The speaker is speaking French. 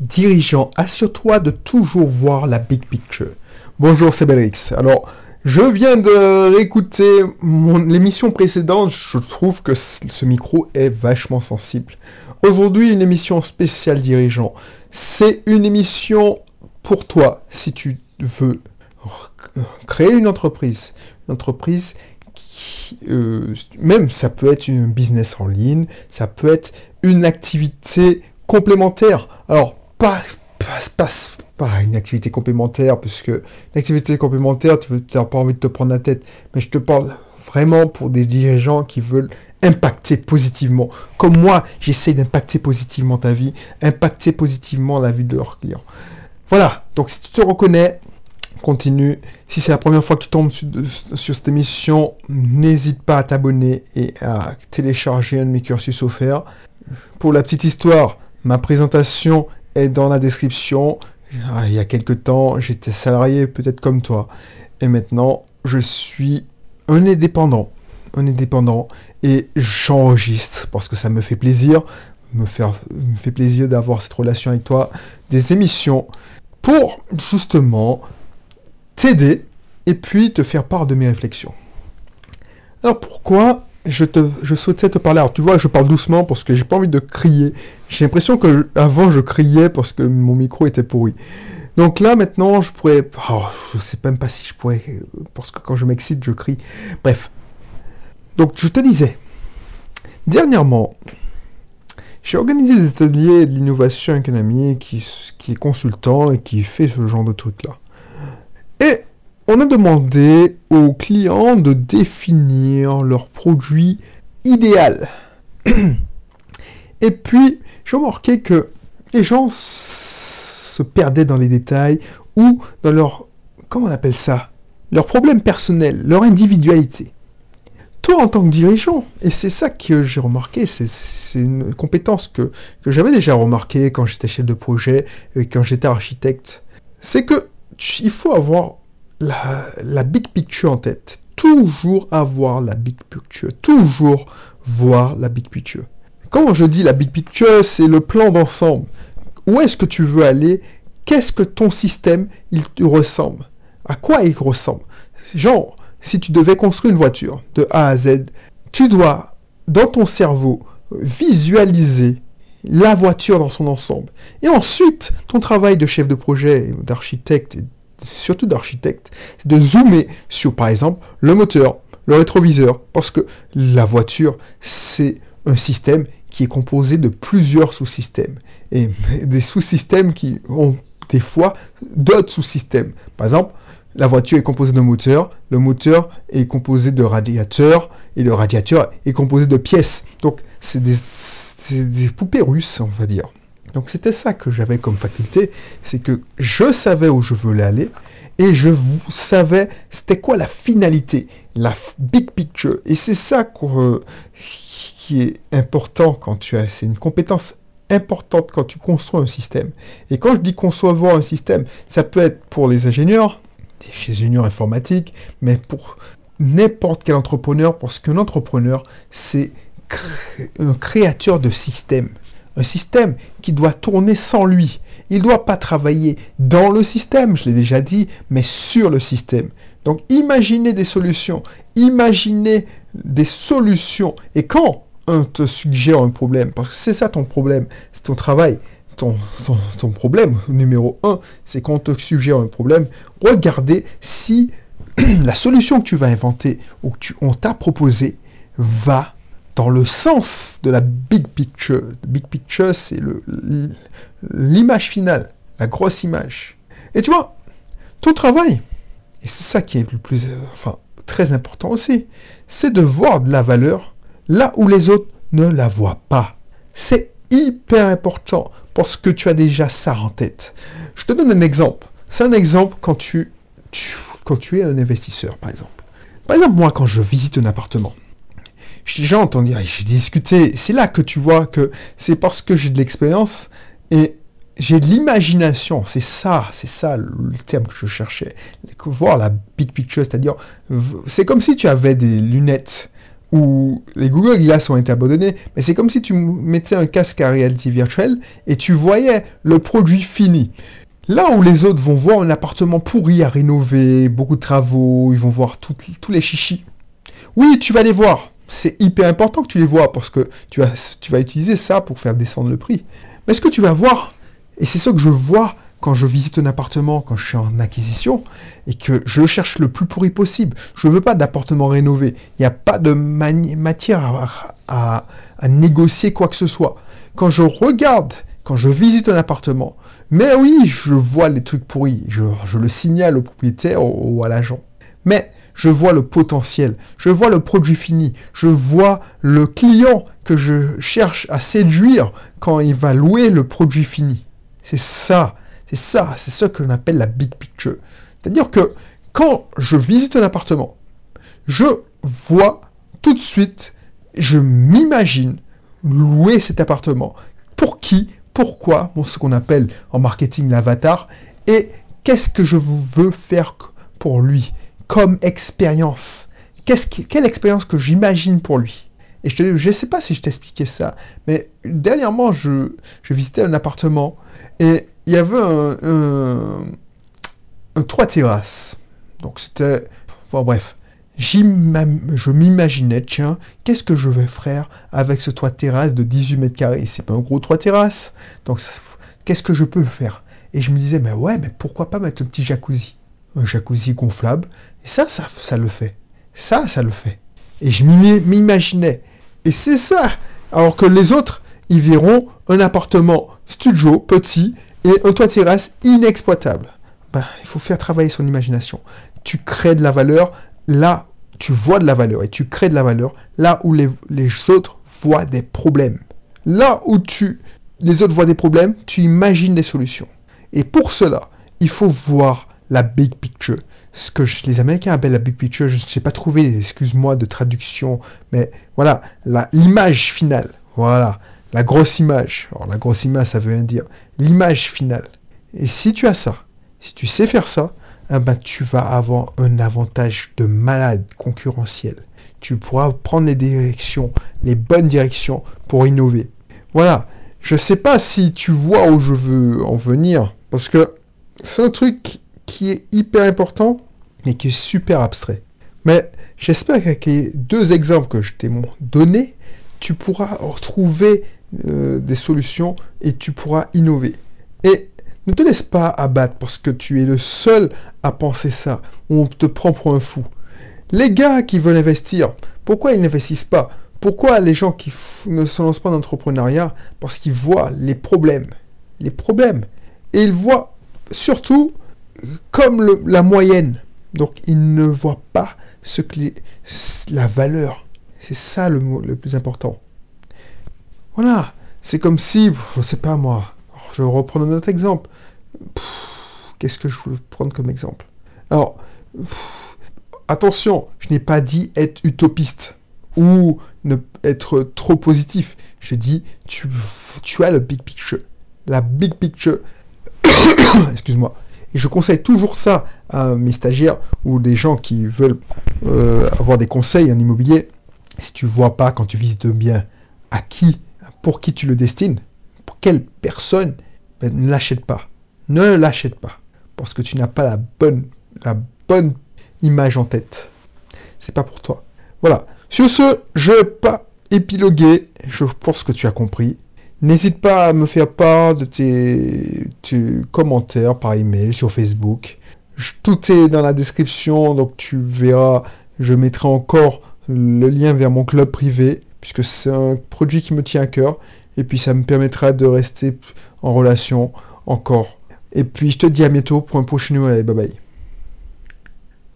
dirigeant, assure-toi de toujours voir la big picture. Bonjour, c'est Belrix. Alors, je viens de réécouter l'émission précédente. Je trouve que ce micro est vachement sensible. Aujourd'hui, une émission spéciale dirigeant. C'est une émission pour toi si tu veux créer une entreprise. Une entreprise qui, euh, même ça peut être une business en ligne, ça peut être une activité complémentaire. Alors, pas, une activité complémentaire, parce que une activité complémentaire, tu n'as pas envie de te prendre la tête. Mais je te parle vraiment pour des dirigeants qui veulent impacter positivement. Comme moi, j'essaie d'impacter positivement ta vie, impacter positivement la vie de leurs clients. Voilà, donc si tu te reconnais, continue. Si c'est la première fois que tu tombes sur, cette émission, n'hésite pas à t'abonner et à télécharger un de mes cursus offerts. Pour la petite histoire, ma présentation est dans la description. Ah, il y a quelques temps, j'étais salarié peut-être comme toi. Et maintenant, je suis un indépendant. Un indépendant. Et j'enregistre parce que ça me fait plaisir. Me, faire, me fait plaisir d'avoir cette relation avec toi. Des émissions pour justement t'aider et puis te faire part de mes réflexions. Alors pourquoi je, je souhaitais te parler Alors tu vois, je parle doucement parce que j'ai pas envie de crier. J'ai l'impression que avant je criais parce que mon micro était pourri. Donc là maintenant, je pourrais, oh, je sais même pas si je pourrais, parce que quand je m'excite, je crie. Bref. Donc je te disais, dernièrement, j'ai organisé des ateliers de l'innovation avec un ami qui, qui est consultant et qui fait ce genre de trucs là. Et on a demandé aux clients de définir leur produit idéal. Et puis, j'ai remarqué que les gens se perdaient dans les détails ou dans leur, comment on appelle ça, leurs problèmes personnels, leur individualité. Toi, en tant que dirigeant, et c'est ça que j'ai remarqué, c'est une compétence que, que j'avais déjà remarqué quand j'étais chef de projet et quand j'étais architecte, c'est que il faut avoir la, big picture en tête. Toujours avoir la big picture. Toujours voir la big picture. Quand je dis la big picture, c'est le plan d'ensemble. Où est-ce que tu veux aller? Qu'est-ce que ton système, il te ressemble? À quoi il ressemble? Genre, si tu devais construire une voiture de A à Z, tu dois, dans ton cerveau, visualiser la voiture dans son ensemble. Et ensuite, ton travail de chef de projet, d'architecte, surtout d'architecte, c'est de zoomer sur, par exemple, le moteur, le rétroviseur, parce que la voiture, c'est un système qui est composé de plusieurs sous-systèmes, et des sous-systèmes qui ont des fois d'autres sous-systèmes. Par exemple, la voiture est composée d'un moteur, le moteur est composé de radiateurs, et le radiateur est composé de pièces. Donc, c'est des poupées russes, on va dire. Donc c'était ça que j'avais comme faculté, c'est que je savais où je voulais aller et je savais c'était quoi la finalité, la big picture. Et c'est ça euh, qui est important quand tu as, c'est une compétence importante quand tu construis un système. Et quand je dis concevoir un système, ça peut être pour les ingénieurs, des ingénieurs informatiques, mais pour n'importe quel entrepreneur, parce qu'un entrepreneur, c'est un créateur de système un système qui doit tourner sans lui. Il ne doit pas travailler dans le système, je l'ai déjà dit, mais sur le système. Donc imaginez des solutions, imaginez des solutions. Et quand on te suggère un problème, parce que c'est ça ton problème, c'est ton travail, ton, problème numéro un, c'est quand on te suggère un problème, regardez si la solution que tu vas inventer ou que tu, on t'a proposé va dans le sens de la big picture. big picture, c'est l'image finale, la grosse image. Et tu vois, ton travail, et c'est ça qui est le plus, enfin, très important aussi, c'est de voir de la valeur là où les autres ne la voient pas. C'est hyper important parce que tu as déjà ça en tête. Je te donne un exemple. C'est un exemple quand tu, quand tu es un investisseur, par exemple. Par exemple, moi, quand je visite un appartement, j'ai entendu, j'ai discuté. C'est là que tu vois que c'est parce que j'ai de l'expérience et j'ai de l'imagination. C'est ça, c'est ça le terme que je cherchais. Voir la big picture, c'est-à-dire, c'est comme si tu avais des lunettes où les Google Glass ont été abandonnés, mais c'est comme si tu mettais un casque à réalité virtuelle et tu voyais le produit fini. Là où les autres vont voir un appartement pourri à rénover, beaucoup de travaux, ils vont voir tous les chichis. Oui, tu vas les voir. C'est hyper important que tu les vois parce que tu vas, utiliser ça pour faire descendre le prix. Mais ce que tu vas voir, et c'est ça que je vois quand je visite un appartement, quand je suis en acquisition, et que je cherche le plus pourri possible. Je ne veux pas d'appartement rénové. Il n'y a pas de matière à, négocier quoi que ce soit. Quand je regarde, quand je visite un appartement, mais oui, je vois les trucs pourris. Je, le signale au propriétaire ou, à l'agent. Mais je vois le potentiel, je vois le produit fini, je vois le client que je cherche à séduire quand il va louer le produit fini. C'est ça c'est ça, c'est ça que l'on appelle la big picture. C'est-à-dire que quand je visite un appartement, je vois tout de suite, je m'imagine louer cet appartement. Pour qui? Pourquoi? Bon, Ce qu'on appelle en marketing l'avatar. Et qu'est-ce que je veux faire pour lui? Comme expérience Quelle expérience que j'imagine pour lui? Et je ne sais pas si je t'expliquais ça, mais dernièrement, je, je visitais un appartement et il y avait un, un, toit terrasse. Donc c'était... Enfin bref. Je m'imaginais, tiens, qu'est-ce que je vais faire avec ce toit terrasse de 18 mètres carrés? C'est pas un gros toit terrasse. Donc qu'est-ce que je peux faire? Et je me disais, mais ouais, mais pourquoi pas mettre un petit jacuzzi? Un jacuzzi gonflable. Et ça, ça, ça le fait. Ça, ça le fait. Et je m'imaginais. Et c'est ça. Alors que les autres, ils verront un appartement studio, petit, et un toit terrasse inexploitable. Ben, il faut faire travailler son imagination. Tu crées de la valeur là, tu vois de la valeur et tu crées de la valeur là où les, autres voient des problèmes. Là où tu, les autres voient des problèmes, tu imagines des solutions. Et pour cela, il faut voir la big picture. Ce que les Américains appellent la big picture, je ne sais pas trouvé, excuse-moi, de traduction, mais voilà, l'image finale. Voilà, la grosse image. Alors la grosse image, ça veut dire. L'image finale. Et si tu as ça, si tu sais faire ça, eh ben, tu vas avoir un avantage de malade concurrentiel. Tu pourras prendre les directions, les bonnes directions pour innover. Voilà. Je ne sais pas si tu vois où je veux en venir, parce que c'est un truc qui est hyper important, mais qui est super abstrait. Mais j'espère qu'avec les deux exemples que je t'ai donné, tu pourras retrouver euh, des solutions et tu pourras innover. Et ne te laisse pas abattre parce que tu es le seul à penser ça, on te prend pour un fou. Les gars qui veulent investir, pourquoi ils n'investissent pas? Pourquoi les gens qui ne se lancent pas dans l'entrepreneuriat Parce qu'ils voient les problèmes. Les problèmes. Et ils voient surtout comme la moyenne. Donc ils ne voient pas ce que la valeur. C'est ça le, le plus important. Voilà, c'est comme si, je ne sais pas moi, je vais reprendre un autre exemple. Qu'est-ce que je veux prendre comme exemple? Alors, attention, je n'ai pas dit être utopiste ou ne être trop positif. Je dis, tu as le big picture. La big picture. Excuse-moi. Et je conseille toujours ça à mes stagiaires ou des gens qui veulent euh, avoir des conseils en immobilier. Si tu vois pas quand tu visites bien à qui pour qui tu le destines, pour quelle personne, ben, ne l'achète pas. Ne l'achète pas. Parce que tu n'as pas la bonne, la bonne image en tête. C'est pas pour toi. Voilà. Sur ce, je vais pas épiloguer. Je pense que tu as compris. N'hésite pas à me faire part de tes, commentaires par email sur Facebook. tout est dans la description, donc tu verras. Je mettrai encore le lien vers mon club privé puisque c'est un produit qui me tient à cœur, et puis ça me permettra de rester en relation encore. Et puis je te dis à bientôt pour un prochain allez bye bye.